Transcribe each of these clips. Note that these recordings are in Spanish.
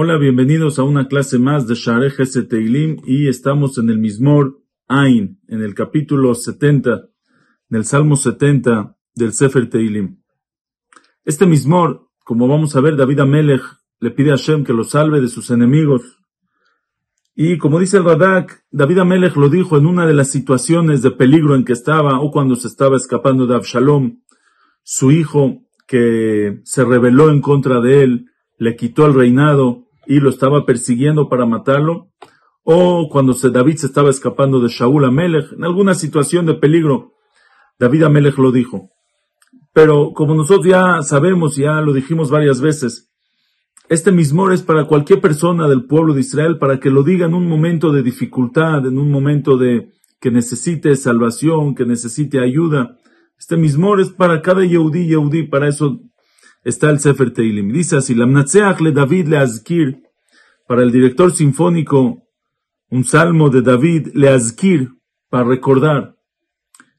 Hola, bienvenidos a una clase más de Shareh Teilim y estamos en el Mismor Ain, en el capítulo 70, del Salmo 70 del Sefer Teilim. Este Mismor, como vamos a ver, David Amelech le pide a Hashem que lo salve de sus enemigos. Y como dice el Radak, David Amelech lo dijo en una de las situaciones de peligro en que estaba o cuando se estaba escapando de Absalom, su hijo que se rebeló en contra de él, le quitó el reinado y lo estaba persiguiendo para matarlo, o cuando David se estaba escapando de Shaul Amelech, en alguna situación de peligro, David Amelech lo dijo. Pero como nosotros ya sabemos, ya lo dijimos varias veces, este mismor es para cualquier persona del pueblo de Israel, para que lo diga en un momento de dificultad, en un momento de que necesite salvación, que necesite ayuda. Este mismor es para cada Yehudi, Yehudi, para eso está el Sefer Teilim. Dice así, Lamnatseach le David le Azkir, para el director sinfónico, un salmo de David le Azkir, para recordar.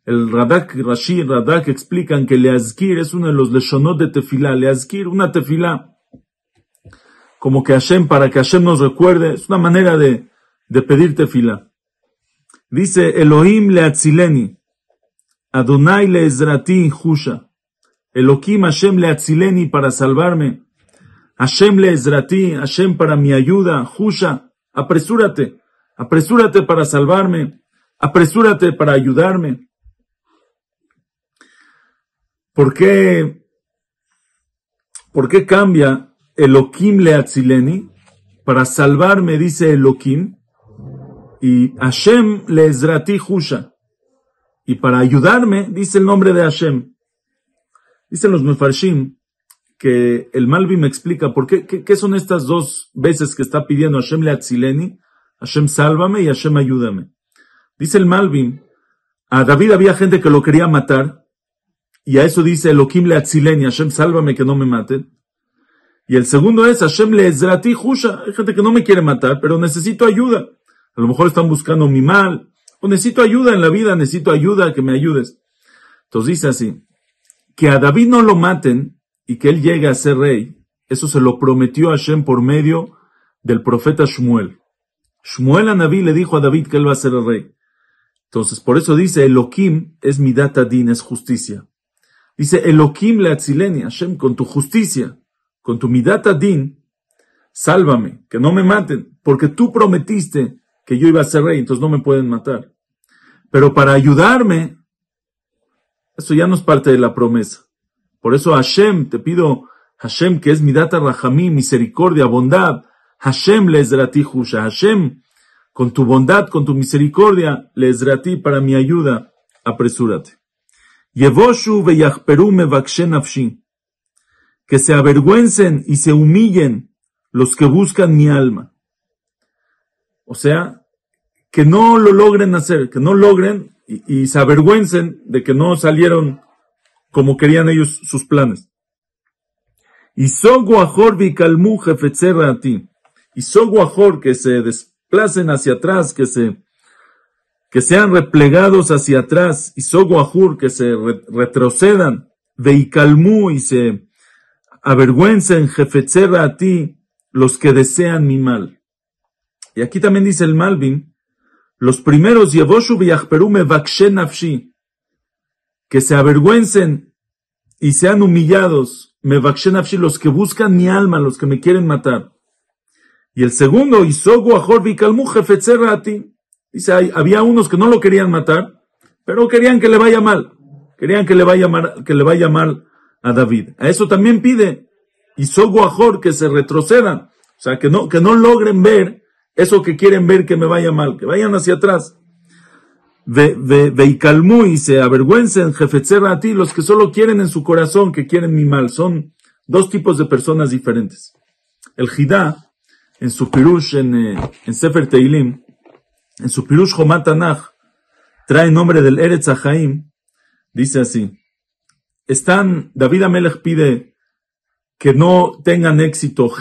El Radak, Rashi, Radak explican que le Azkir es uno de los leshonot de tefilá. Le Azkir, una tefilá. Como que Hashem, para que Hashem nos recuerde, es una manera de, de pedir tefilá. Dice Elohim le Atzileni, Adonai le Ezrati Husha. Elohim Hashem le atzileni para salvarme. Hashem le ezrati, Hashem para mi ayuda. Husha, apresúrate, apresúrate para salvarme. Apresúrate para ayudarme. ¿Por qué, por qué cambia Elohim le atzileni? Para salvarme, dice Elohim. Y Hashem le ezrati Husha. Y para ayudarme, dice el nombre de Hashem. Dicen los Mefarshim que el Malvi me explica por qué, qué, son estas dos veces que está pidiendo Hashem le atzileni, Hashem sálvame y Hashem ayúdame. Dice el Malvin, a David había gente que lo quería matar, y a eso dice Elohim le atzileni, Hashem sálvame que no me maten. Y el segundo es Hashem le ezrati husha, hay gente que no me quiere matar, pero necesito ayuda. A lo mejor están buscando mi mal, o necesito ayuda en la vida, necesito ayuda, que me ayudes. Entonces dice así, que a David no lo maten y que él llegue a ser rey, eso se lo prometió Hashem por medio del profeta Shmuel. Shmuel a Naví le dijo a David que él va a ser el rey. Entonces, por eso dice, Elohim es mi data din, es justicia. Dice, Elohim le atzileni, Hashem, con tu justicia, con tu midata din, sálvame, que no me maten, porque tú prometiste que yo iba a ser rey, entonces no me pueden matar. Pero para ayudarme, eso ya no es parte de la promesa. Por eso Hashem, te pido, Hashem, que es mi data rahamí, misericordia, bondad, Hashem le ti Husha, Hashem, con tu bondad, con tu misericordia, le ti para mi ayuda, apresúrate. Yevoshu veyachperu mevakshen nafshi, que se avergüencen y se humillen los que buscan mi alma. O sea, que no lo logren hacer, que no logren y, se avergüencen de que no salieron como querían ellos sus planes. Y soguajor calmu a ti. Y soguajor que se desplacen hacia atrás, que se, que sean replegados hacia atrás. Y soguajur que se retrocedan. Veikalmu y se avergüencen jefetzera a ti los que desean mi mal. Y aquí también dice el Malvin, los primeros, Yevoshu me nafshi, que se avergüencen y sean humillados, me los que buscan mi alma, los que me quieren matar. Y el segundo, Isogu Ahor a ti. Dice, había unos que no lo querían matar, pero querían que le vaya mal. Querían que le vaya mal, que le vaya mal a David. A eso también pide Isogu Ahor que se retrocedan. O sea, que no, que no logren ver eso que quieren ver que me vaya mal, que vayan hacia atrás. Ve, ve, calmú y se avergüencen, jefetzera a ti, los que solo quieren en su corazón, que quieren mi mal. Son dos tipos de personas diferentes. El Jidá, en su pirush, en, eh, en Sefer Teilim, en su pirush Homatanach, trae nombre del Eretz Ahaim, dice así. Están, David Amelech pide que no tengan éxito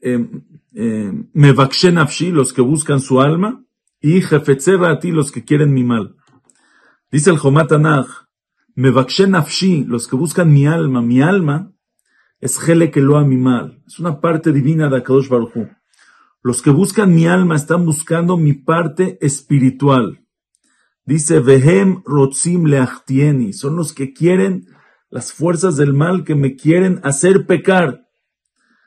eh, eh, los que buscan su alma, y Jefetzera a ti, los que quieren mi mal. Dice el Jomatanach, Mevakshe nafshi, los que buscan mi alma, mi alma, es Gele que lo mi mal. Es una parte divina de Akadosh Baruj Hu. Los que buscan mi alma están buscando mi parte espiritual. Dice, Vehem rotzim leachtieni. Son los que quieren las fuerzas del mal que me quieren hacer pecar.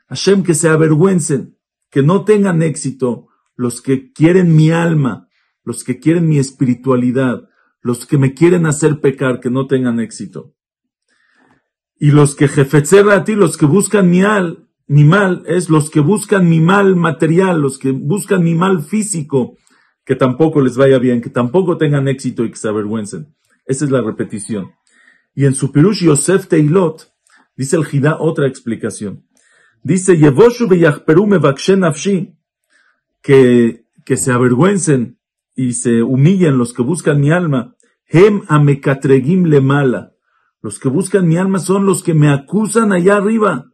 Hashem, que se avergüencen, que no tengan éxito los que quieren mi alma, los que quieren mi espiritualidad, los que me quieren hacer pecar, que no tengan éxito. Y los que jefetzer a ti, los que buscan mi al, mi mal es los que buscan mi mal material, los que buscan mi mal físico, que tampoco les vaya bien, que tampoco tengan éxito y que se avergüencen. Esa es la repetición. Y en su Pirush Yosef Teilot, dice el Jidá otra explicación. Dice, Yevoshu que, que se avergüencen y se humillen los que buscan mi alma. Hem amekatregim le mala. Los que buscan mi alma son los que me acusan allá arriba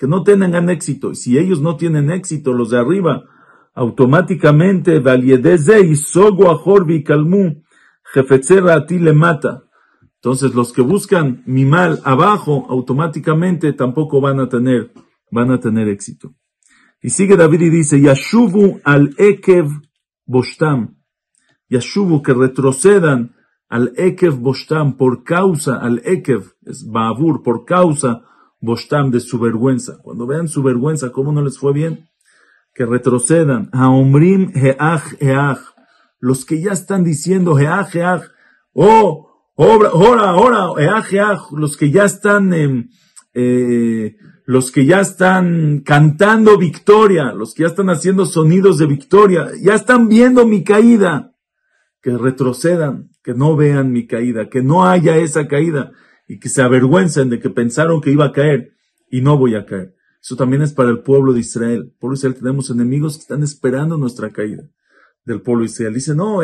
que no tengan éxito. Y si ellos no tienen éxito, los de arriba, automáticamente, y sogo a calmú, jefetzera a ti le mata. Entonces los que buscan mi mal abajo, automáticamente tampoco van a tener, van a tener éxito. Y sigue David y dice, Yashubu al Ekev Boshtam. Yashubu, que retrocedan al Ekev Boshtam por causa, al Ekev, es Babur, por causa Bostam de su vergüenza. Cuando vean su vergüenza, cómo no les fue bien, que retrocedan. Haomrim heach heach. Los que ya están diciendo heach heach. Oh, ahora, ahora, heach heach. Los que ya están, em, eh, los que ya están cantando victoria, los que ya están haciendo sonidos de victoria, ya están viendo mi caída. Que retrocedan, que no vean mi caída, que no haya esa caída y que se avergüencen de que pensaron que iba a caer y no voy a caer. Eso también es para el pueblo de Israel. Por Israel tenemos enemigos que están esperando nuestra caída del pueblo de Israel. Dicen, no,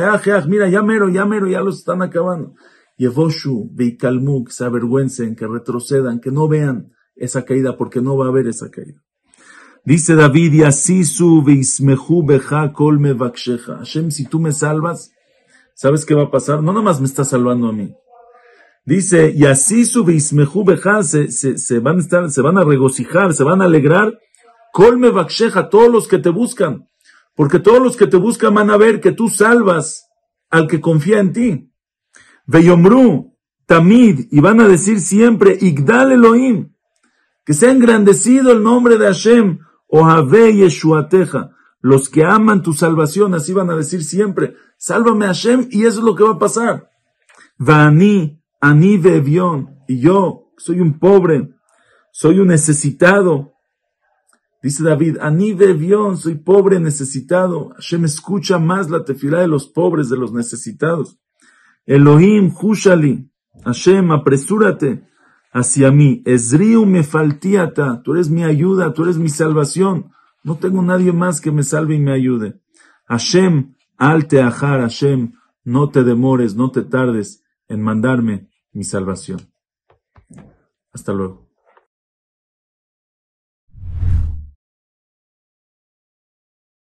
mira, ya mero, ya mero, ya los están acabando. Yevoshu, Beikalmu, que se avergüencen, que retrocedan, que no vean esa caída, porque no va a haber esa caída. Dice David, Yasisu veismehu beja kol mevaksheja. Hashem, si tú me salvas, ¿sabes qué va a pasar? No nomás me estás salvando a mí. Dice, y así bismeju se, se, se, van a estar, se van a regocijar, se van a alegrar. Colme baksheja, todos los que te buscan. Porque todos los que te buscan van a ver que tú salvas al que confía en ti. Veyomru, tamid, y van a decir siempre, Igdal Elohim, que sea engrandecido el nombre de Hashem, Ohave Yeshuateja. Los que aman tu salvación, así van a decir siempre, sálvame Hashem, y eso es lo que va a pasar. Vani, Ani Bevión, y yo soy un pobre, soy un necesitado. Dice David, Ani Bevión, soy pobre, necesitado. Hashem escucha más la tefilá de los pobres, de los necesitados. Elohim, Hushali, Hashem, apresúrate hacia mí. Esriu me faltiata, tú eres mi ayuda, tú eres mi salvación. No tengo nadie más que me salve y me ayude. Hashem, al teajar, Hashem, no te demores, no te tardes en mandarme mi salvación. Hasta luego.